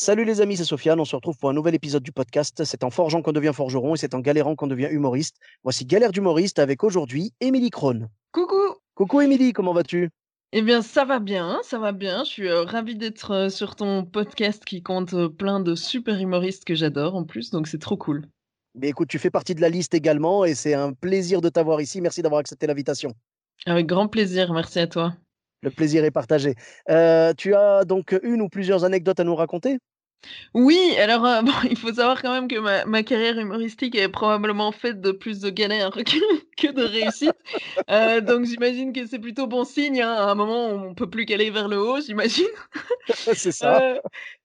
Salut les amis, c'est Sofiane. On se retrouve pour un nouvel épisode du podcast. C'est en forgeant qu'on devient forgeron et c'est en galérant qu'on devient humoriste. Voici Galère d'humoriste avec aujourd'hui Émilie Krohn. Coucou Coucou Émilie, comment vas-tu? Eh bien, ça va bien, ça va bien. Je suis euh, ravie d'être euh, sur ton podcast qui compte euh, plein de super humoristes que j'adore en plus, donc c'est trop cool. Mais écoute, tu fais partie de la liste également et c'est un plaisir de t'avoir ici. Merci d'avoir accepté l'invitation. Avec grand plaisir, merci à toi. Le plaisir est partagé. Euh, tu as donc une ou plusieurs anecdotes à nous raconter? Oui, alors euh, bon, il faut savoir quand même que ma, ma carrière humoristique est probablement faite de plus de galères que, que de réussites. Euh, donc j'imagine que c'est plutôt bon signe. hein. À un moment, on peut plus qu'aller vers le haut, j'imagine. C'est ça. Euh,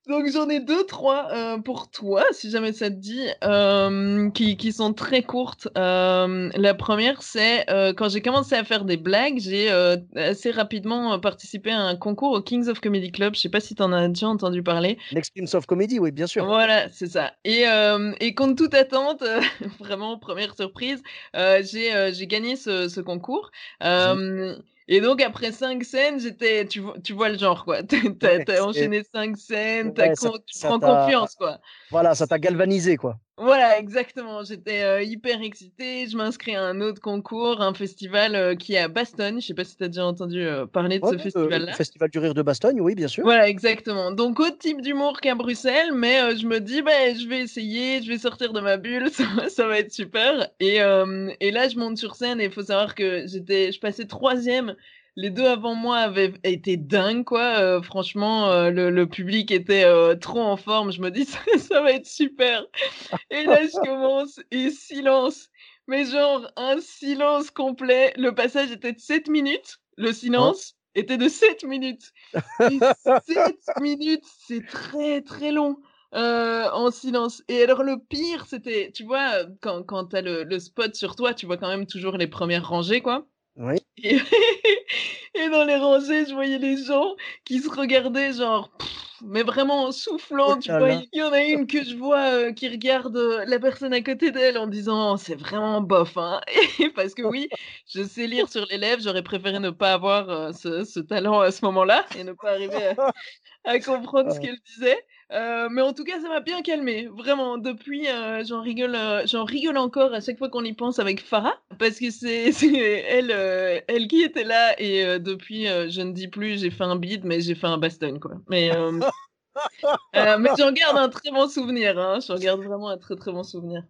donc j'en ai deux, trois euh, pour toi, si jamais ça te dit, euh, qui, qui sont très courtes. Euh, la première, c'est euh, quand j'ai commencé à faire des blagues, j'ai euh, assez rapidement euh, participé à un concours au Kings of Comedy Club. Je sais pas si tu en as déjà entendu parler. L'experience of comedy, oui, bien sûr. Voilà, c'est ça. Et, euh, et contre toute attente, vraiment première surprise, euh, j'ai euh, j'ai gagné ce, ce concours. Euh, et donc après cinq scènes, j'étais, tu, vois- tu vois le genre quoi. T'as Ouais, enchaîné cinq scènes, Ouais, ça- tu ça prends confiance quoi. Voilà, ça t'a galvanisé, quoi. Voilà, exactement. J'étais euh, hyper excitée. Je m'inscris à un autre concours, un festival euh, qui est à Bastogne. Je sais pas si tu as déjà entendu euh, parler de Ouais, ce festival-là. le Festival du rire de Bastogne, oui, bien sûr. Voilà, exactement. Donc, autre type d'humour qu'à Bruxelles, mais je me dis, ben, je vais essayer, je vais sortir de ma bulle, ça, va- ça va être super. Et, et là, je monte sur scène et il faut savoir que j'étais, je passais troisième. Les deux avant moi avaient été dingues, quoi. Euh, franchement, euh, le, le public était euh, trop en forme. Je me dis, ça, ça va être super. Et là, je commence et silence. Mais genre, un silence complet. Le passage était de 7 minutes. Le silence était de 7 minutes. Et 7 minutes, c'est très très long euh, en silence. Et alors le pire, c'était, tu vois, quand, quand tu as le, le spot sur toi, tu vois quand même toujours les premières rangées, quoi. Oui. Et, et dans les rangées, je voyais les gens qui se regardaient genre, pff, mais vraiment en soufflant. Oh tu vois, il y en a une que je vois euh, qui regarde euh, la personne à côté d'elle en disant, c'est vraiment bof, hein. Et parce que oui, je sais lire sur les lèvres. J'aurais préféré ne pas avoir euh, ce, ce talent à ce moment-là et ne pas arriver à, à comprendre ce qu'elle disait. Euh, mais en tout cas, ça m'a bien calmé. Vraiment, depuis, euh, j'en rigole, euh, j'en rigole encore à chaque fois qu'on y pense avec Farah, parce que c'est elle, elle qui était là. Et depuis, je ne dis plus, j'ai fait un bide, mais j'ai fait un baston, quoi. Mais mais j'en garde un très bon souvenir. Hein. J'en garde vraiment un très très bon souvenir.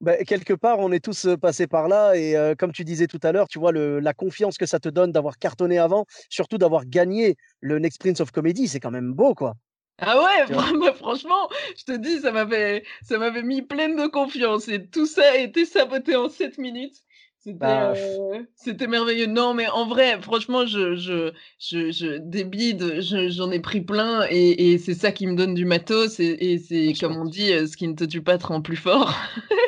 Ben, quelque part, on est tous passés par là et comme tu disais tout à l'heure, tu vois la confiance que ça te donne d'avoir cartonné avant, surtout d'avoir gagné le Next Prince of Comedy, c'est quand même beau, quoi. Ah ouais, bah, franchement, je te dis, ça m'avait, ça m'avait mis pleine de confiance et tout ça a été saboté en 7 minutes. C'était, Bah, euh, c'était merveilleux. Non, mais en vrai, franchement, je, je, je, je des bides, je- j'en ai pris plein et, et c'est ça qui me donne du matos et, et c'est comme on dit, euh, ce qui ne te tue pas te rend plus fort.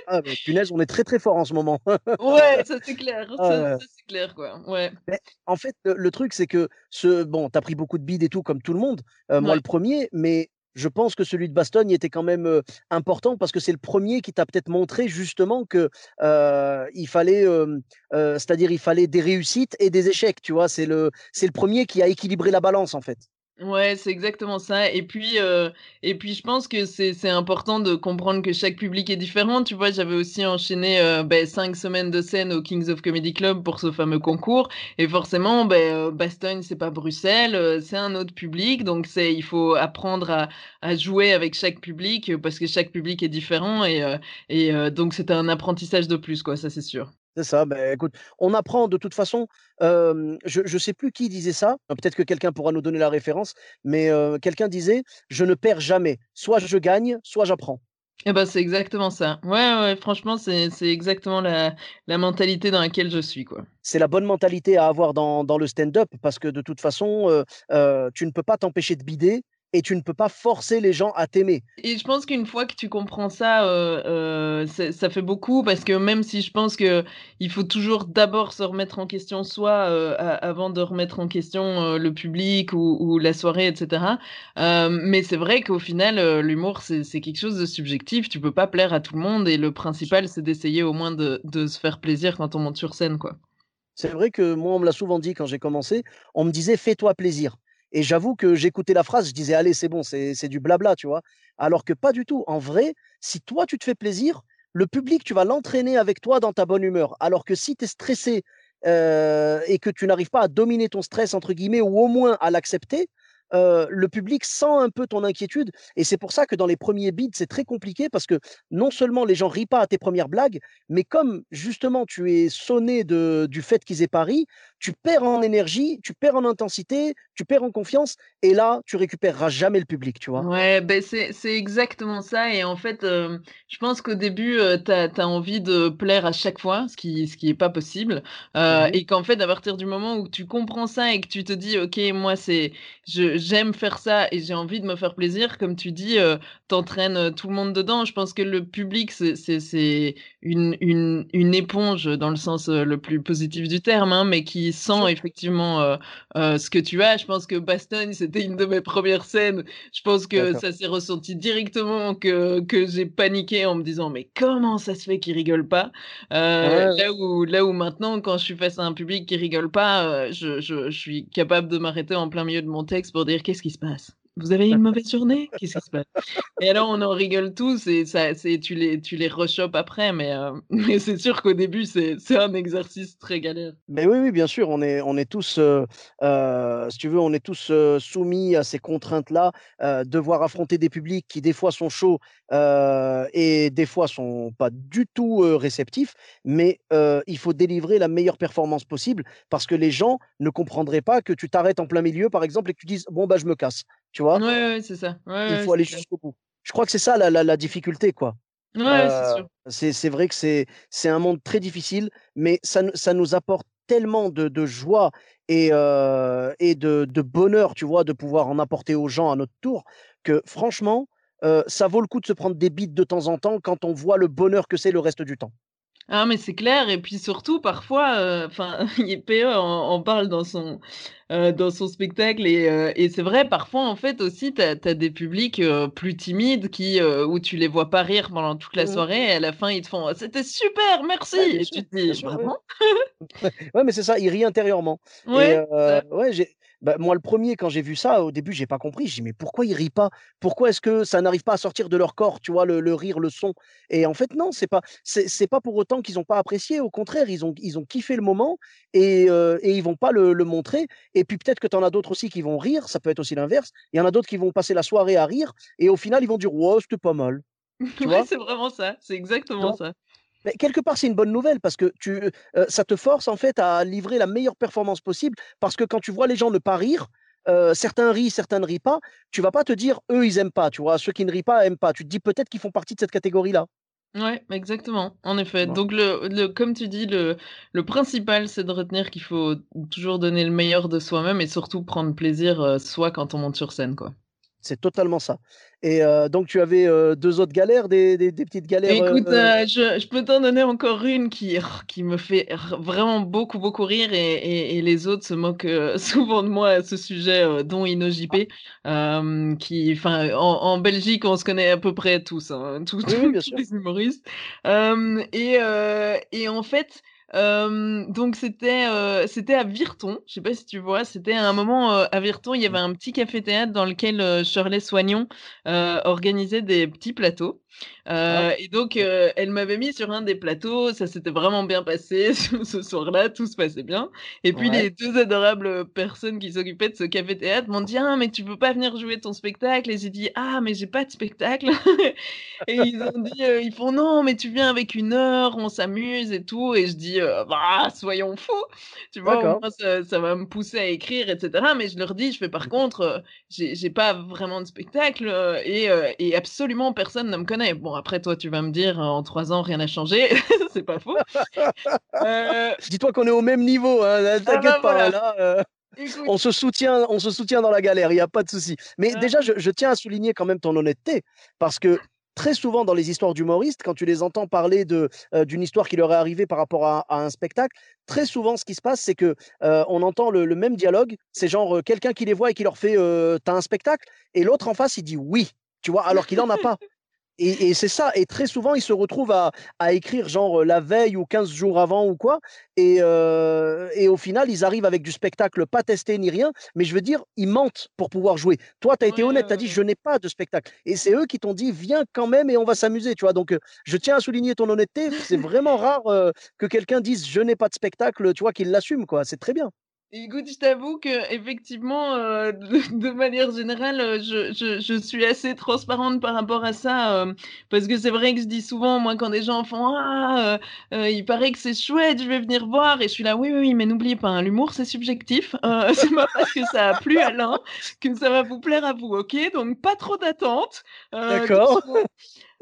Ah, mais punaise, on est très très fort en ce moment. Ouais, ça c'est clair, Ah ça, ouais. ça, c'est clair quoi. Ouais. Mais en fait, le, le truc, c'est que ce, bon, t'as pris beaucoup de bides et tout, comme tout le monde, euh, moi le premier, mais je pense que celui de Bastogne était quand même euh, important parce que c'est le premier qui t'a peut-être montré justement que euh, il fallait, euh, c'est-à-dire il fallait des réussites et des échecs, tu vois? C'est le, c'est le premier qui a équilibré la balance en fait. Ouais, c'est exactement ça. Et puis, euh, et puis, je pense que c'est c'est important de comprendre que chaque public est différent. Tu vois, j'avais aussi enchaîné euh, ben, cinq semaines de scène au Kings of Comedy Club pour ce fameux concours. Et forcément, ben, euh, Bastogne, c'est pas Bruxelles, euh, c'est un autre public. Donc, c'est il faut apprendre à, à jouer avec chaque public parce que chaque public est différent. Et, euh, et donc, c'était un apprentissage de plus, quoi. Ça, c'est sûr. C'est ça. Ben écoute, on apprend de toute façon. euh, je ne sais plus qui disait ça. Peut-être que quelqu'un pourra nous donner la référence. Mais euh, quelqu'un disait, je ne perds jamais. Soit je gagne, soit j'apprends. Eh ben, c'est exactement ça. Ouais, ouais, franchement, c'est exactement la la mentalité dans laquelle je suis, quoi. C'est la bonne mentalité à avoir dans dans le stand-up parce que de toute façon, tu ne peux pas t'empêcher de bider et tu ne peux pas forcer les gens à t'aimer. Et je pense qu'une fois que tu comprends ça, heu heu, c'est ça fait beaucoup parce que même si je pense qu'il faut toujours d'abord se remettre en question soi, heu, a avant de remettre en question, le public ou ou la soirée et cetera. Hem, mais c'est vrai qu'au final, l'humour c'est c'est quelque chose de subjectif. Tu peux pas plaire à tout le monde et le principal, c'est d'essayer au moins de de se faire plaisir quand on monte sur scène, quoi. C'est vrai que moi, on me l'a souvent dit quand j'ai commencé, on me disait: «Fais-toi plaisir». Et j'avoue que j'écoutais la phrase, je disais: «Allez, c'est bon, c'est du blabla», tu vois? Alors que pas du tout. En vrai, si toi, tu te fais plaisir, le public, tu vas l'entraîner avec toi dans ta bonne humeur. Alors que si tu es stressé, heu et que tu n'arrives pas à «dominer ton stress» entre guillemets ou au moins à l'accepter, heu, le public sent un peu ton inquiétude et c'est pour ça que dans les premiers beats, c'est très compliqué parce que non seulement les gens rient pas à tes premières blagues, mais comme justement tu es sonné de du fait qu'ils aient pas ri, tu perds en énergie, tu perds en intensité, tu perds en confiance et là, tu récupéreras jamais le public, tu vois? Ouais, beh, c'est c'est exactement ça et en fait, je pense qu'au début, heu, tu as envie de plaire à chaque fois, ce qui ce qui est pas possible, Mmh et qu'en fait, à partir du moment où tu comprends ça et que tu te dis: «OK, moi, c'est je j'aime faire ça et j'ai envie de me faire plaisir», comme tu dis, heu, tu entraînes, tout le monde dedans. Je pense que le public, c'est c'est c'est une une une éponge dans le sens, le plus positif du terme, hein, mais qui Bien sent effectivement, ce que tu as. Je pense que Bastogne, c'était une de mes premières scènes. Je pense que ça s'est ressenti directement que que j'ai paniqué en me disant: «Mais comment ça se fait qu'il rigole pas?» Ouais, ouais. là où là où maintenant, quand je suis face à un public qui rigole pas, heu, je je je suis capable de m'arrêter en plein milieu de mon texte pour dire: «Qu'est-ce qui se passe? Vous avez une mauvaise journée? Qu'est-ce qui se passe?» et alors on en rigole tous et ça tu les tu les rechopes après mais heu, mais c'est sûr qu'au début, c'est un exercice très galère. Beh, oui, oui, bien sûr, on est on est tous, heu heu, si tu veux, on est tous, soumis à ces contraintes-là, devoir affronter des publics qui, des fois, sont chauds, et des fois sont pas du tout, réceptifs. Mais il faut délivrer la meilleure performance possible parce que les gens ne comprendraient pas que tu t'arrêtes en plein milieu, par exemple et que tu dises: «Bon, bah, je me casse», tu vois? Ouais, ouais, c'est ça. Ouais, Il faut aller jusqu'au bout. Je crois que c'est ça la la la difficulté, quoi. Ouais, sûr. c'est c'est vrai que c'est c'est un monde très difficile, mais ça nous ça nous apporte tellement de de joie et heu et de de bonheur, tu vois? De pouvoir en apporter aux gens à notre tour, que franchement, heu, ça vaut le coup de se prendre des bites de temps en temps quand on voit le bonheur que c'est le reste du temps. Ah mais c'est clair et puis surtout parfois, heu, enfin PE en en parle dans son, heu, dans son spectacle et heu et c'est vrai parfois en fait aussi tu as des publics, plus timides qui, où tu les vois pas rire pendant toute la Mmh mh. soirée et à la fin ils te font: «C'était super, merci!» Et sûr, tu te dis. «Vraiment?» Ouais, mais c'est ça, il rit intérieurement et Ouais, ça. ouais, j'ai bah, moi le premier quand j'ai vu ça, au début, j'ai pas compris. J'ai dit: «Mais pourquoi ils rient pas? Pourquoi est-ce que ça n'arrive pas à sortir de leur corps?» tu vois? Le le rire, le son? Et en fait non, c'est pas c'est pas pour autant qu'ils ont pas apprécié. Au contraire, ils ont ils ont kiffé le moment et heu et ils vont pas le le montrer et puis peut-être que tu en as d'autres aussi qui vont rire, ça peut être aussi l'inverse. Il y en a d'autres qui vont passer la soirée à rire et au final, ils vont dire: «Ouais, c'était pas mal», tu Ouais, c'est vraiment ça, c'est exactement ça. Mais quelque part, c'est une bonne nouvelle parce que tu, heu, ça te force en fait à livrer la meilleure performance possible parce que quand tu vois les gens ne pas rire, heu, certains rient, certains ne rient pas, tu vas pas te dire: «Eux, ils aiment pas», tu vois? Ceux qui ne rient pas aiment pas. Tu te dis: «Peut-être qu'ils font partie de cette catégorie-là», Ouais, exactement, en effet. Donc le le comme tu dis, le le principal, c'est de retenir qu'il faut toujours donner le meilleur de soi-même et surtout prendre plaisir, heu, soi quand on monte sur scène, quoi. C'est totalement ça. Et heu, donc tu avais, heu, 2 autres galères, des des des petites galères, heu Écoute, je je peux t'en donner encore une qui r qui me fait vraiment beaucoup, beaucoup rire et et et les autres se moquent, souvent de moi à ce sujet, dont InnoJP, hem, qui enfin, en en Belgique, on se connaît à peu près tous, hein, tous oui, tous bien tous sûr. les humoristes, et et en fait, donc c'était, c'était à Virton, je sais pas si tu vois? C'était à un moment, à Virton, il y avait un petit café-théâtre dans lequel, Shirley Soignon, organisait des petits plateaux Ah, Heu et donc heu, elle m'avait mis sur un des plateaux, ça s'était vraiment bien passé ce soir-là, tout se passait bien et puis ouais, les 2 adorables, personnes qui s'occupaient de ce café-théâtre m'ont dit: «Ah mais tu peux pas venir jouer ton spectacle?» et j'ai dit: «Ah mais j'ai pas de spectacle» et ils ont dit, heu, ils font: «Non mais tu viens avec une heure, on s'amuse et tout» et je dis: «Heu, bah, soyons fous!» tu vois? Ça ça va me pousser à écrire et cetera mais je leur dis, je fais: «Par contre, j'ai pas vraiment de spectacle, et absolument personne ne me connaît». Bon, après, toi, tu vas me dire, en trois ans, rien n'a changé. c'est pas faux. Euh, Dis-toi qu'on est au même niveau. Hein. Ah bah pas. Là, euh, on, se soutient, on se soutient dans la galère. Il n'y a pas de souci. Mais déjà, je, je, tiens à souligner quand même ton honnêteté. Parce que très souvent dans les histoires d'humoristes, quand tu les entends parler euh, d'une histoire qui leur est arrivée par rapport à, un spectacle, très souvent ce qui se passe, c'est que euh, on entend le, même dialogue. C'est genre euh, quelqu'un qui les voit et qui leur fait T'as un spectacle? Et l'autre en face, il dit Oui, tu vois, alors qu'il n'en a pas. Et, c'est ça. Et très souvent, ils se retrouvent à, écrire genre la veille ou 15 jours avant ou quoi. Et, et, au final, ils arrivent avec du spectacle pas testé ni rien. Mais je veux dire, ils mentent pour pouvoir jouer. Toi, tu as été honnête, tu as dit je n'ai pas de spectacle. Et c'est eux qui t'ont dit viens quand même et on va s'amuser. Tu vois. Donc, je tiens à souligner ton honnêteté. C'est vraiment rare que quelqu'un dise je n'ai pas de spectacle, tu vois, qu'il l'assume. quoi. C'est très bien. Écoute, je t'avoue que effectivement, euh, de, manière générale, euh, je, je, je, suis assez transparente par rapport à ça, euh, parce que c'est vrai que je dis souvent, moi, quand des gens font ah, il paraît que c'est chouette, je vais venir voir, et je suis là, oui, oui, mais n'oubliez pas, hein, l'humour c'est subjectif, c'est pas parce que ça a plu à l'un que ça va vous plaire à vous, ok? Donc pas trop d'attente. D'accord.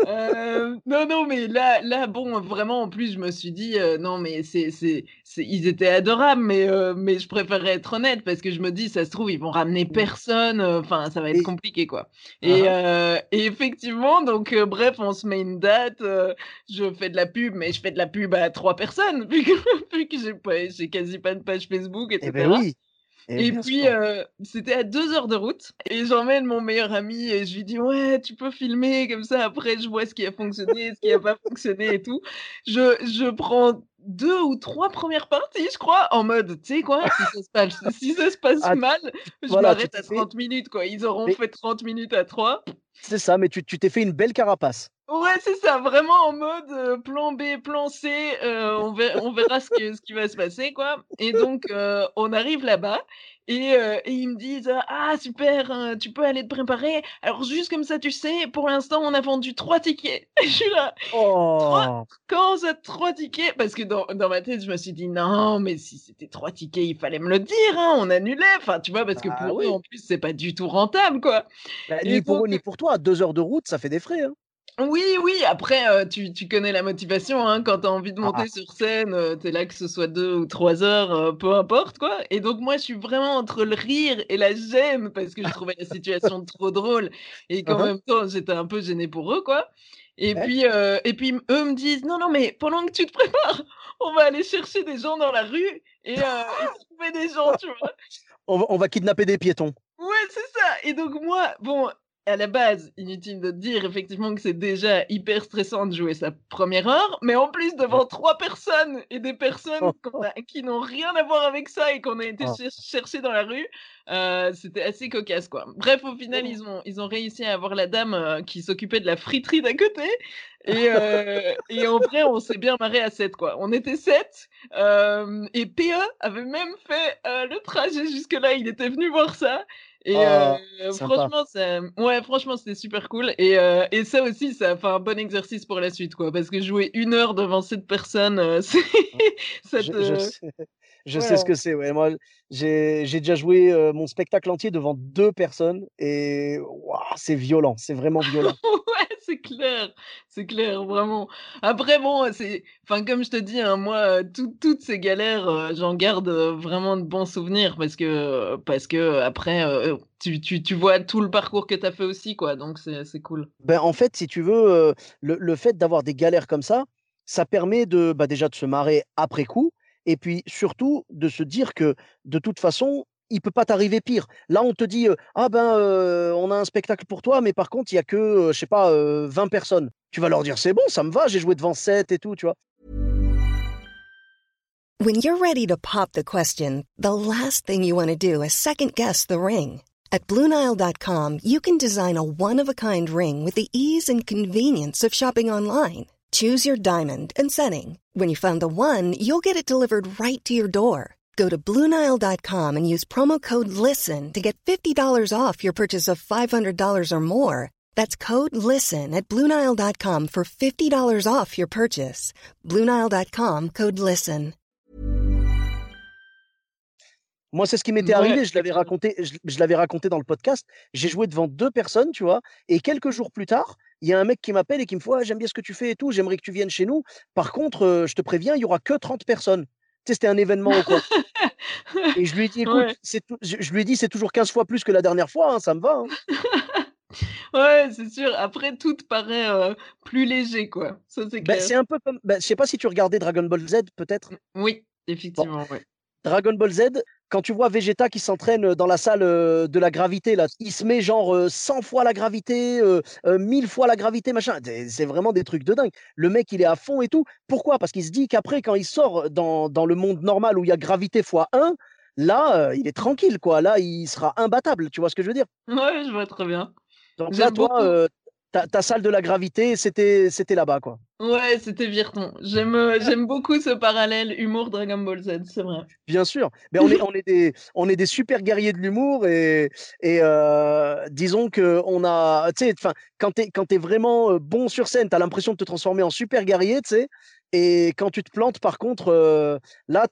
Euh, non, non, mais là, là, bon, vraiment, en plus, je me suis dit, euh, non, mais c'est, c'est, ils étaient adorables, mais, euh, mais je préférerais être honnête parce que je me dis, ça se trouve, ils vont ramener personne, enfin, ça va être compliqué, quoi. Et, uh-huh. et effectivement, donc, bref, on se met une date, je fais de la pub, mais je fais de la pub à trois personnes, vu que, vu que j'ai, pas, j'ai quasi pas de page Facebook, etc. Eh ben oui. Et, puis, euh, c'était à deux heures de route. Et j'emmène mon meilleur ami et je lui dis Ouais, tu peux filmer comme ça. Après, je vois ce qui a fonctionné, ce qui n'a pas fonctionné et tout. Je, je prends deux ou trois premières parties, je crois, en mode, tu sais quoi, si ça se passe, si ça se passe ah, mal, je m'arrête à 30 minutes, quoi. Ils auront fait 30 minutes à trois. C'est ça, mais tu t'es fait une belle carapace. Ouais, c'est ça, vraiment en mode euh, plan B, plan C, euh, on, verra, on verra ce, ce, qui va se passer, quoi. Et donc, euh, on arrive là-bas et, et, ils me disent Ah, super, hein, tu peux aller te préparer. Alors, juste comme ça, tu sais, pour l'instant, on a vendu trois tickets. Et je suis là. Oh. Comment ça, trois tickets? Parce que dans, dans, ma tête, je me suis dit Non, mais si c'était trois tickets, il fallait me le dire, hein, on annulait. Enfin, tu vois, parce que bah pour eux, en plus, c'est pas du tout rentable, quoi. Bah, ni pour eux, ni pour toi. Deux heures de route, ça fait des frais. Hein. Oui, oui, après, euh, tu, tu, connais la motivation, hein, quand tu as envie de monter ah. sur scène, euh, tu es là que ce soit deux ou trois heures, euh, peu importe, quoi. Et donc, moi, je suis vraiment entre le rire et la gêne, parce que je trouvais la situation trop drôle, et qu'en uh-huh. même temps, j'étais un peu gênée pour eux, quoi. Et, puis, et puis, eux me disent, non, non, mais pendant que tu te prépares, on va aller chercher des gens dans la rue et, trouver des gens, tu vois. On va, on va kidnapper des piétons. Ouais, c'est ça. Et donc, moi, bon, à la base, inutile de dire effectivement que c'est déjà hyper stressant de jouer sa première heure, mais en plus devant trois personnes et des personnes oh. qui n'ont rien à voir avec ça et qu'on a été oh. chercher dans la rue, euh, c'était assez cocasse quoi. Bref, au final, ils ont, ils ont réussi à avoir la dame euh, qui s'occupait de la friterie d'à côté. Et, euh, et en vrai, on s'est bien marré à 7 quoi. On était 7 et PE avait même fait le trajet jusque-là. Il était venu voir ça. Et oh, franchement, ça... ouais, franchement, c'était super cool. Et, et, ça aussi, ça fait un bon exercice pour la suite, quoi. Parce que jouer une heure devant cette personne, c'est. je, sais, je sais, ce que c'est. Ouais. Moi, j'ai déjà joué mon spectacle entier devant deux personnes et c'est violent. C'est vraiment violent. ouais, c'est clair. C'est clair, vraiment. Après, bon, c'est. Enfin, comme je te dis, hein, moi, toutes ces galères, j'en garde vraiment de bons souvenirs parce que, parce que après, tu, tu, tu, vois tout le parcours que tu as fait aussi, quoi. Donc, c'est cool. Ben, en fait, si tu veux, le, le, fait d'avoir des galères comme ça, ça permet de, bah, déjà de se marrer après coup et puis surtout de se dire que de toute façon, il peut pas t'arriver pire. Là, on te dit ah ben on a un spectacle pour toi, mais par contre il y a que je sais pas 20 personnes. Tu vas leur dire c'est bon, ça me va, j'ai joué devant 7 et tout, tu vois. When you're ready to pop the question, the last thing you want to do is second guess the ring. At BlueNile.com, you can design a one of a kind ring with the ease and convenience of shopping online. Choose your diamond and setting. When you find the one, you'll get it delivered right to your door. Go to Bluenile.com and use promo code LISTEN to get $50 off your purchase of $500 or more. That's code LISTEN at Bluenile.com for $50 off your purchase. Bluenile.com code LISTEN. Moi, c'est ce qui m'était arrivé. Je l'avais raconté, je, je l'avais raconté dans le podcast. J'ai joué devant deux personnes, tu vois, et quelques jours plus tard, il y a un mec qui m'appelle et qui me fait j'aime bien ce que tu fais et tout, j'aimerais que tu viennes chez nous. Par contre, je te préviens, il y aura que 30 personnes. C'était un événement ou quoi. et je lui dit écoute, je, lui ai dit c'est toujours 15 fois plus que la dernière fois, hein, ça me va. Hein. Ouais, c'est sûr. Après, tout paraît plus léger, quoi. Ça, c'est bah, un peu comme. Bah, je sais pas si tu regardais Dragon Ball Z, peut-être. Oui, effectivement, Dragon Ball Z, quand tu vois Vegeta qui s'entraîne dans la salle de la gravité, là, il se met genre 100 fois la gravité, 1000 fois la gravité, machin. C'est vraiment des trucs de dingue. Le mec, il est à fond et tout. Pourquoi? Parce qu'il se dit qu'après, quand il sort dans, dans, le monde normal où il y a gravité x 1, là, il est tranquille, quoi. Là, il sera imbattable. Tu vois ce que je veux dire? Ouais, je vois très bien. Donc là, toi, ta, salle de la gravité, c'était, c'était là-bas, quoi. Ouais, c'était Virton. J'aime, euh, j'aime beaucoup ce parallèle humour Dragon Ball Z, c'est vrai. Bien sûr. Mais on est, on est des, on est des super guerriers de l'humour et, et euh, disons que on a, tu sais, enfin, quand t'es, quand es vraiment euh, bon sur scène, t'as l'impression de te transformer en super guerrier, tu sais. Et quand tu te plantes, par contre, là,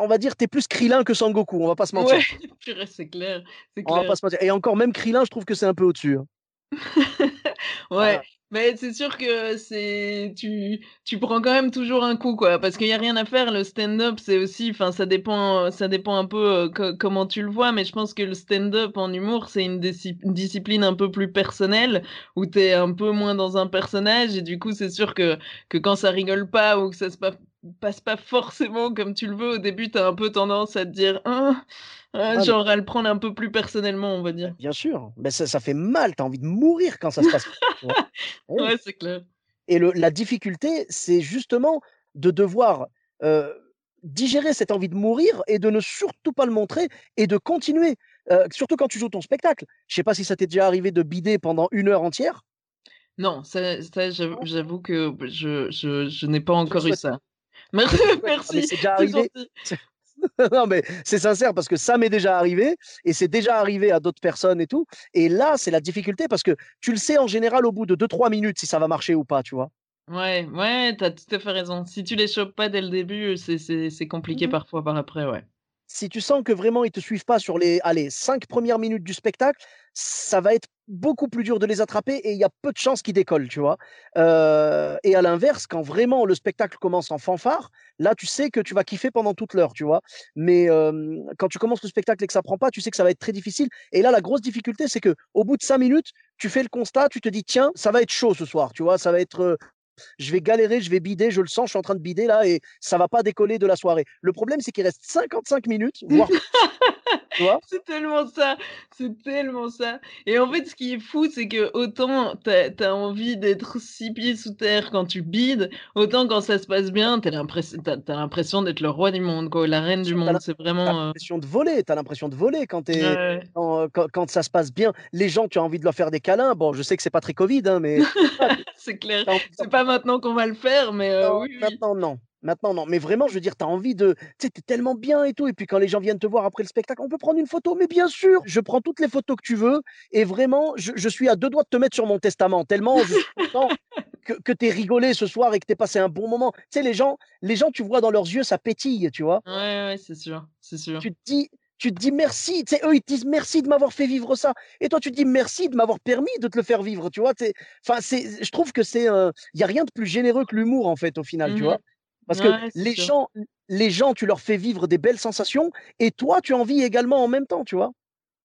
on va dire, t'es plus Krillin que Sangoku, on va pas se mentir. Ouais, c'est clair, c'est clair. On va pas se mentir. Et encore, même Krillin, je trouve que c'est un peu au-dessus. Hein. Ouais, mais c'est sûr que c'est tu tu prends quand même toujours un coup, quoi, parce qu'il y a rien à faire. Le stand-up, c'est aussi enfin, ça dépend, ça dépend un peu, comment tu le vois, mais je pense que le stand-up en humour, c'est une discipline un peu plus personnelle, où tu es un peu moins dans un personnage et du coup, c'est sûr que que quand ça rigole pas ou que ça se passe pas forcément comme tu le veux, au début, tu as un peu tendance à te dire: «Hein, ah, genre à le prendre un peu plus personnellement, on va dire. Bien sûr, mais ça, ça fait mal, tu as envie de mourir quand ça se passe. ouais, c'est clair. Et le, la difficulté, c'est justement de devoir digérer cette envie de mourir et de ne surtout pas le montrer et de continuer. surtout quand tu joues ton spectacle. Je sais pas si ça t'est déjà arrivé de bider pendant une heure entière. Non, ça, ça j'avoue que je, je, je n'ai pas encore eu ça. Merci, merci. c'est déjà arrivé. non, mais c'est sincère parce que ça m'est déjà arrivé et c'est déjà arrivé à d'autres personnes et tout. Et là, c'est la difficulté parce que tu le sais en général au bout de 2-3 minutes si ça va marcher ou pas, tu vois. Ouais, ouais, t'as tout à fait raison. Si tu les chopes pas dès le début, c'est compliqué mmh parfois par après, ouais si tu sens que vraiment ils te suivent pas sur les allez, cinq premières minutes du spectacle, ça va être beaucoup plus dur de les attraper et il y a peu de chances qu'ils décollent, tu vois? et à l'inverse, quand vraiment le spectacle commence en fanfare, là tu sais que tu vas kiffer pendant toute l'heure, tu vois? Mais quand tu commences le spectacle et que ça prend pas, tu sais que ça va être très difficile. Et là, la grosse difficulté, c'est que au bout de cinq minutes, tu fais le constat, tu te dis tiens, ça va être chaud ce soir, tu vois, ça va être je vais galérer, je vais bider, je le sens, je suis en train de bider là et ça va pas décoller de la soirée. Le problème, c'est qu'il reste 55 minutes, voire. c'est tellement ça, c'est tellement ça. Et en fait, ce qui est fou, c'est que autant tu as, envie d'être six pieds sous terre quand tu bides, autant quand ça se passe bien, tu as l'impression d'être le roi du monde, quoi, la reine du monde. C'est vraiment. Tu as l'impression de voler, tu as l'impression de voler quand, es, quand, ça se passe bien. Les gens, tu as envie de leur faire des câlins. Bon, je sais que c'est pas très Covid, hein, mais. c'est clair. C'est pas maintenant qu'on va le faire, mais euh, oui, Maintenant, non. Maintenant, non. Mais vraiment, je veux dire, tu as envie de. Tu sais, t'es tellement bien et tout. Et puis, quand les gens viennent te voir après le spectacle, on peut prendre une photo. Mais bien sûr, je prends toutes les photos que tu veux. Et vraiment, je, suis à deux doigts de te mettre sur mon testament. Tellement je suis content que, que tu rigolé ce soir et que tu passé un bon moment. Tu sais, les gens, les gens, tu vois dans leurs yeux, ça pétille, tu vois. Ouais, ouais, c'est sûr. C'est sûr. Tu te dis. Tu te dis merci, tu sais, eux ils te disent merci de m'avoir fait vivre ça, et toi tu te dis merci de m'avoir permis de te le faire vivre, tu vois. Enfin, c'est, je trouve que c'est, il y a rien de plus généreux que l'humour en fait au final, tu mmh vois. Parce que les gens, les gens, tu leur fais vivre des belles sensations et toi, tu en vis également en même temps, tu vois.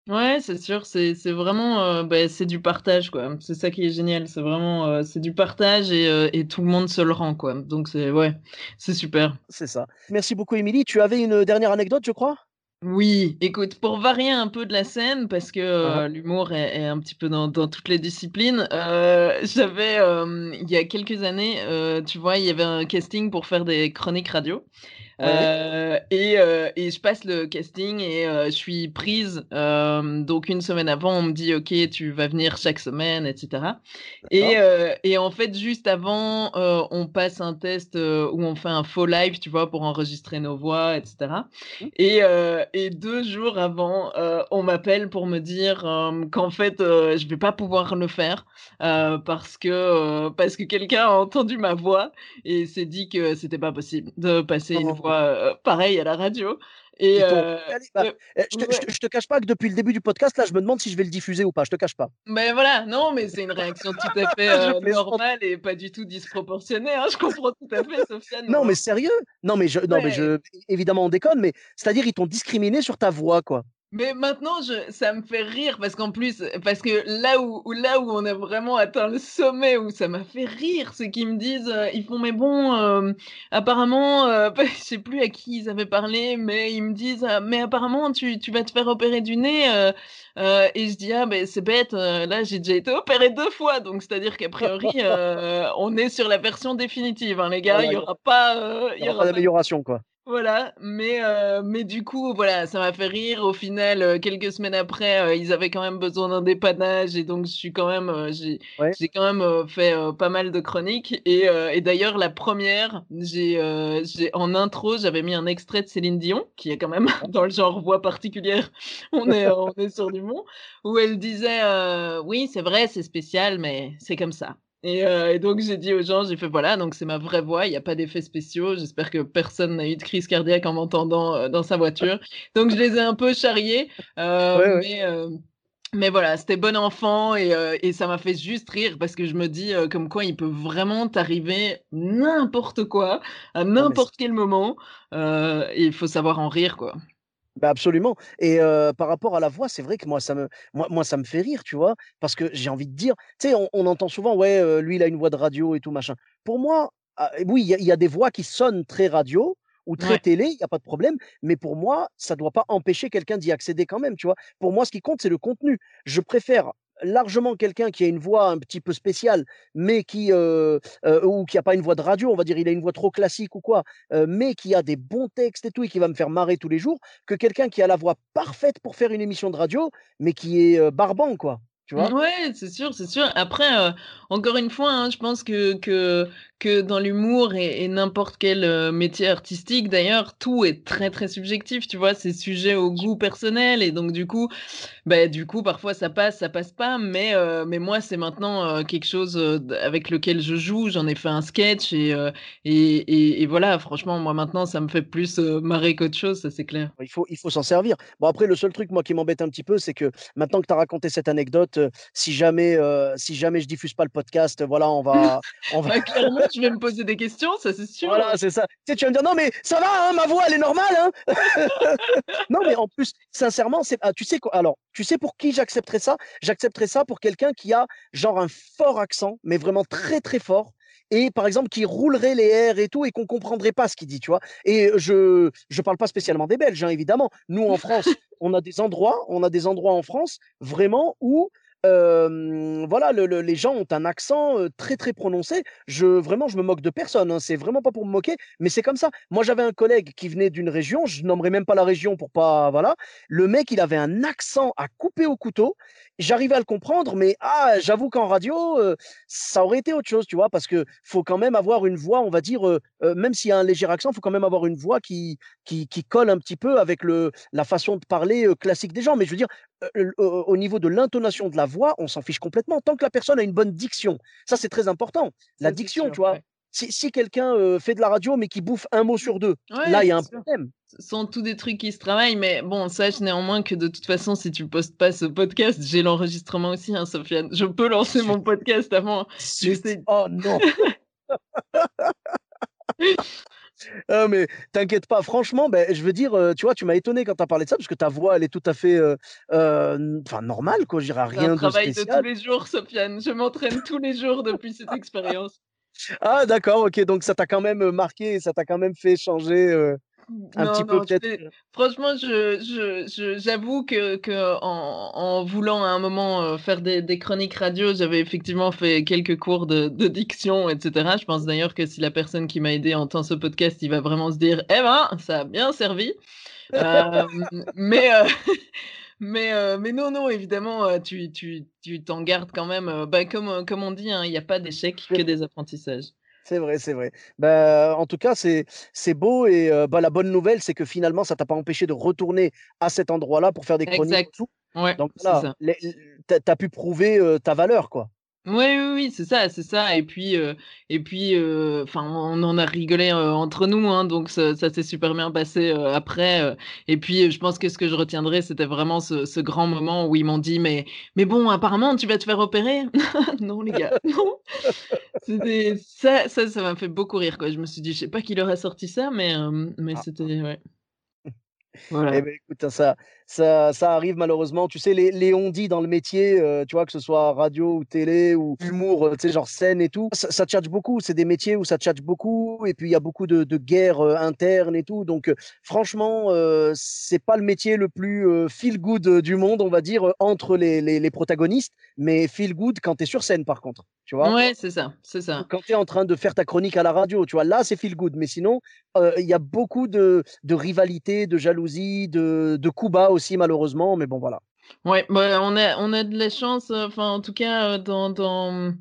Ouais, c'est sûr, c'est vraiment, bah, c'est du partage, quoi. C'est ça qui est génial, c'est vraiment, c'est du partage et, et, tout le monde se le rend, quoi. Donc c'est, ouais, c'est super. C'est ça. Merci beaucoup, Émilie. Tu avais une dernière anecdote, je crois? Oui, écoute, pour varier un peu de la scène, parce que l'humour est, un petit peu dans, toutes les disciplines, j'avais, il y a quelques années, tu vois, il y avait un casting pour faire des chroniques radio. Euh, et, euh, et, je passe le casting et euh, je suis prise. donc une semaine avant, on me dit OK, tu vas venir chaque semaine, etc. Et, et en fait, juste avant, on passe un test où on fait un faux live, tu vois, pour enregistrer nos voix, etc. Et, mmh. et deux jours avant, on m'appelle pour me dire qu'en fait, je vais pas pouvoir le faire parce que parce que quelqu'un a entendu ma voix et s'est dit que c'était pas possible de passer une voix voix pareille à la radio. Et bah, eh, je, te, te cache pas que depuis le début du podcast, là, je me demande si je vais le diffuser ou pas. Je te cache pas. Mais voilà, non, mais c'est une réaction tout à fait normale et pas du tout disproportionnée. Hein, je comprends tout à fait, Sofiane. Non, mais sérieux? Non, mais je, non, mais je, évidemment, on déconne, mais c'est-à-dire ils t'ont discriminé sur ta voix, quoi. Mais maintenant, je, ça me fait rire parce qu'en plus, parce que là où, là où on a vraiment atteint le sommet, où ça m'a fait rire, c'est qu'ils me disent, euh, ils font, mais bon, euh, apparemment, euh, je sais plus à qui ils avaient parlé, mais ils me disent, ah, mais apparemment, tu, tu vas te faire opérer du nez. et je dis, ah, ben c'est bête, là, j'ai déjà été opéré deux fois, donc c'est-à-dire qu'a priori, on est sur la version définitive, hein, les gars, il n'y aura pas. il y aura pas d'amélioration, quoi. Voilà, mais, mais du coup, voilà, ça m'a fait rire. Au final, quelques semaines après, ils avaient quand même besoin d'un dépannage et donc je suis quand même, j'ai j'ai quand même fait pas mal de chroniques. Et, et d'ailleurs, la première, j'ai j'ai en intro, j'avais mis un extrait de Céline Dion, qui est quand même dans le genre voix particulière. On est on est sur du bon, où elle disait oui, c'est vrai, c'est spécial, mais c'est comme ça. Et, donc j'ai dit aux gens, j'ai fait voilà, donc c'est ma vraie voix, il n'y a pas d'effets spéciaux. J'espère que personne n'a eu de crise cardiaque en m'entendant dans sa voiture. Donc je les ai un peu charriés, mais, mais voilà, c'était bon enfant et, et ça m'a fait juste rire parce que je me dis comme quoi il peut vraiment t'arriver n'importe quoi à n'importe quel moment. et il faut savoir en rire quoi. Bah, absolument et par rapport à la voix, c'est vrai que moi ça me moi moi ça me fait rire, tu vois? Parce que j'ai envie de dire, tu sais, on entend souvent: «Ouais, lui il a une voix de radio et tout machin». Pour moi, ah, oui, il y a des voix qui sonnent très radio ou très télé, il y a pas de problème, mais pour moi, ça doit pas empêcher quelqu'un d'y accéder quand même, tu vois? Pour moi, ce qui compte, c'est le contenu. Je préfère largement quelqu'un qui a une voix un petit peu spéciale, mais qui euh, euh, ou qui a pas une voix de radio, on va dire, il a une voix trop classique ou quoi, euh, mais qui a des bons textes et tout et qui va me faire marrer tous les jours, que quelqu'un qui a la voix parfaite pour faire une émission de radio, mais qui est barbant quoi. Tu vois? Ouais, c'est sûr, c'est sûr. Après, encore une fois, hein, je pense que, que que dans l'humour et, n'importe quel euh, métier artistique, d'ailleurs, tout est très très subjectif, tu vois, c'est sujet au goût personnel et donc du coup, bah, du coup, parfois ça passe, ça passe pas, mais, euh, mais moi c'est maintenant euh, quelque chose avec lequel je joue, j'en ai fait un sketch et, et, et, voilà, franchement, moi maintenant ça me fait plus marrer qu'autre chose, ça c'est clair. Il faut, il faut s'en servir. Bon, après, le seul truc, moi, qui m'embête un petit peu, c'est que maintenant que tu as raconté cette anecdote, si jamais, si jamais je diffuse pas le podcast, voilà, on va. On va... Bah, je vais me poser des questions, ça c'est sûr. Voilà, c'est ça. Tu, sais, tu vas me dire, non, mais ça va, hein, ma voix, elle est normale. Hein non, mais en plus, sincèrement, c'est, ah, tu sais quoi, alors, tu sais pour qui j'accepterais ça? J'accepterais ça pour quelqu'un qui a genre un fort accent, mais vraiment très très fort. Et par exemple, qui roulerait les airs et tout, et qu'on comprendrait pas ce qu'il dit, tu vois. Et je je parle pas spécialement des Belges, hein, évidemment. Nous en France, on a des endroits, on a des endroits en France vraiment où voilà, le les gens ont un accent, très, très prononcé. Je vraiment, je me moque de personne, hein, c'est vraiment pas pour me moquer, mais c'est comme ça. Moi, j'avais un collègue qui venait d'une région, je nommerai même pas la région pour pas voilà. Le mec, il avait un accent à couper au couteau. J'arrivais à le comprendre, mais ah, j'avoue qu'en radio, ça aurait été autre chose, tu vois? Parce que faut quand même avoir une voix, on va dire, même s'il y a un léger accent, faut quand même avoir une voix qui colle un petit peu avec la façon de parler, classique des gens. Mais je veux dire, au niveau de l'intonation de la voix, on s'en fiche complètement. Tant que la personne a une bonne diction, ça c'est très important. La diction, tu vois. Si, quelqu'un fait de la radio mais qui bouffe un mot sur deux, là il y a un problème. Ce sont tous des trucs qui se travaillent, mais bon, sache néanmoins que de toute façon, si tu postes pas ce podcast, j'ai l'enregistrement aussi, hein, Sofiane. Je peux lancer mon podcast avant. Oh non Ah, mais t'inquiète pas, franchement, ben, je veux dire, tu vois, tu m'as étonné quand tu as parlé de ça, parce que ta voix, elle est tout à fait enfin normale, quoi. Je dirais rien de travail de tous les jours, Sofiane. Je m'entraîne tous les jours depuis cette expérience. Ah, d'accord, ok. Donc, ça t'a quand même marqué, ça t'a quand même fait changer un petit peu peut-être. Euh franchement, je, j'avoue que, que en, voulant à un moment euh, faire des, des chroniques radio, j'avais effectivement fait quelques cours de, de, diction, etc. Je pense d'ailleurs que si la personne qui m'a aidé entend ce podcast, il va vraiment se dire, eh ben, ça a bien servi. Euh, mais Mais, mais non, non, évidemment, tu, tu, tu t'en gardes quand même. Bah, comme, comme on dit, hein, il n'y a pas d'échec que des apprentissages. C'est vrai, c'est vrai. Bah, en tout cas, c'est c'est beau et bah, la bonne nouvelle, c'est que finalement, ça t'a pas empêché de retourner à cet endroit-là pour faire des chroniques Exact. Ouais, Donc là, tu as pu prouver ta valeur, quoi. Oui, oui, oui, c'est ça, c'est ça. Et puis, euh, et puis, euh, on en a rigolé euh, entre nous, hein, donc ça, ça s'est super bien passé après. et puis, je pense que ce que je retiendrai, c'était vraiment ce, ce, grand moment où ils m'ont dit, mais, mais bon, apparemment, tu vas te faire opérer. non, les gars, non. C'était ça, ça, ça m'a fait beaucoup rire, quoi. Je me suis dit, je sais pas qui leur a sorti ça, mais, mais ah. c'était, ouais. Voilà. Eh ben, écoute, ça, ça, ça, arrive malheureusement. Tu sais, les, les on-dit dans le métier, euh, tu vois, que ce soit radio ou télé ou humour, euh, tu sais, genre scène et tout, ça, ça tchatche beaucoup. C'est des métiers où ça tchatche beaucoup. Et puis, il y a beaucoup de, de guerres euh, internes et tout. Donc, franchement, c'est pas le métier le plus feel good du monde, on va dire, entre les, les, les protagonistes. Mais feel good quand tu es sur scène, par contre. Tu vois Ouais, c'est ça. C'est ça. Quand tu es en train de faire ta chronique à la radio, tu vois, là, c'est feel good. Mais sinon, il y a beaucoup de, de rivalité, de jalousie, de, de coups bas aussi, malheureusement. Mais bon, voilà. Ouais, bah, on, a, on a de la chance, enfin, en tout cas, dans, dans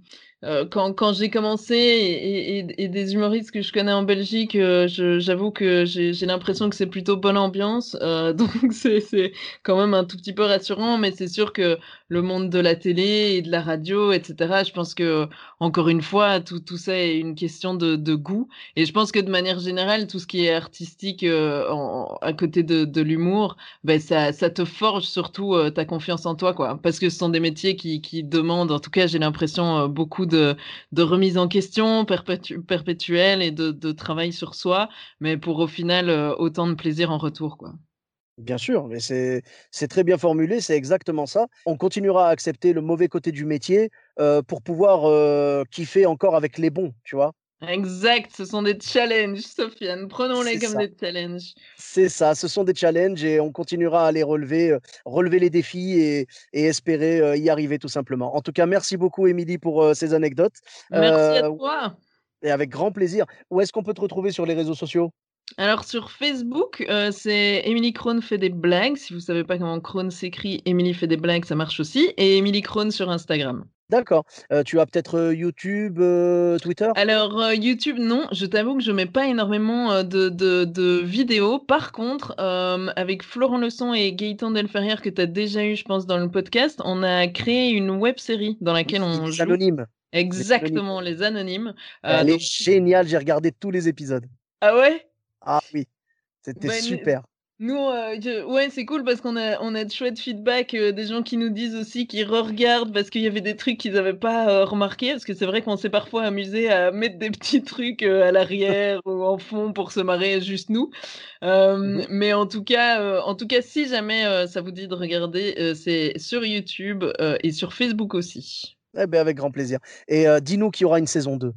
euh, quand, quand j'ai commencé et, et, et, des humoristes que je connais en Belgique, euh, j'avoue que j'ai l'impression que c'est plutôt bonne ambiance. Euh, donc c'est quand même un tout petit peu rassurant, mais c'est sûr que le monde de la télé et de la radio, etc., je pense que, encore une fois, tout, tout ça est une question de, de goût. Et je pense que de manière générale, tout ce qui est artistique euh, en, à côté de, de l'humour, ben ça, ça te forge surtout ta confiance en toi, quoi. Parce que ce sont des métiers qui, qui demandent, en tout cas, j'ai l'impression, beaucoup de, remise en question perpétuelle et de, travail sur soi, mais pour au final euh, autant de plaisir en retour. Quoi. Bien sûr, mais c'est très bien formulé, c'est exactement ça. On continuera à accepter le mauvais côté du métier euh, pour pouvoir euh, kiffer encore avec les bons, tu vois? Exact, ce sont des challenges, Sofiane. Prenons-les comme des challenges. C'est ça, ce sont des challenges et on continuera à les relever, euh, relever les défis et, espérer euh, y arriver tout simplement. En tout cas, merci beaucoup, Émilie, pour euh, ces anecdotes. Merci à toi. Et avec grand plaisir. Où est-ce qu'on peut te retrouver sur les réseaux sociaux? Alors sur Facebook, c'est Émilie Krohn fait des blagues. Si vous ne savez pas comment Krohn s'écrit, Émilie fait des blagues, ça marche aussi. Et Émilie Krohn sur Instagram. D'accord. tu as peut-être YouTube, Twitter? Alors YouTube, non. Je t'avoue que je mets pas énormément de, de, vidéos. Par contre, avec Florent Leçon et Gaëtan Delferrière, que tu as déjà eu, je pense, dans le podcast, on a créé une web série dans laquelle on les Anonymes. Exactement, les anonymes. Elle est géniale. J'ai regardé tous les épisodes. Ah ouais? Ah oui. C'était bah, super. Nous, euh, ouais, c'est cool parce qu'on a, on a de chouettes feedback, euh, des gens qui nous disent aussi qu'ils re-regardent parce qu'il y avait des trucs qu'ils n'avaient pas euh, remarqué. Parce que c'est vrai qu'on s'est parfois amusé à mettre des petits trucs à l'arrière ou en fond pour se marrer juste nous. Mmh mais en tout cas, en tout cas, si jamais ça vous dit de regarder, c'est sur YouTube et sur Facebook aussi. Eh ben, avec grand plaisir. Et dis-nous qu'il y aura une saison 2.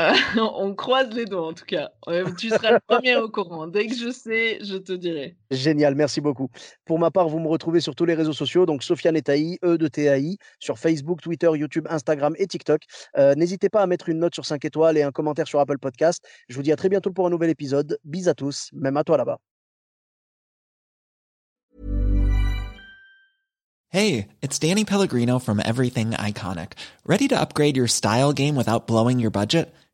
on croise les doigts en tout cas. tu seras le premier au courant. Dès que je sais, je te dirai. Génial, merci beaucoup. Pour ma part, vous me retrouvez sur tous les réseaux sociaux, donc Sofiane Etaï, E de TAI, sur Facebook, Twitter, YouTube, Instagram et TikTok. Euh, n'hésitez pas à mettre une note sur 5 étoiles et un commentaire sur Apple Podcast. Je vous dis à très bientôt pour un nouvel épisode. Bis à tous, même à toi là-bas. Hey, it's Danny Pellegrino from Everything Iconic. Ready to upgrade your style game without blowing your budget?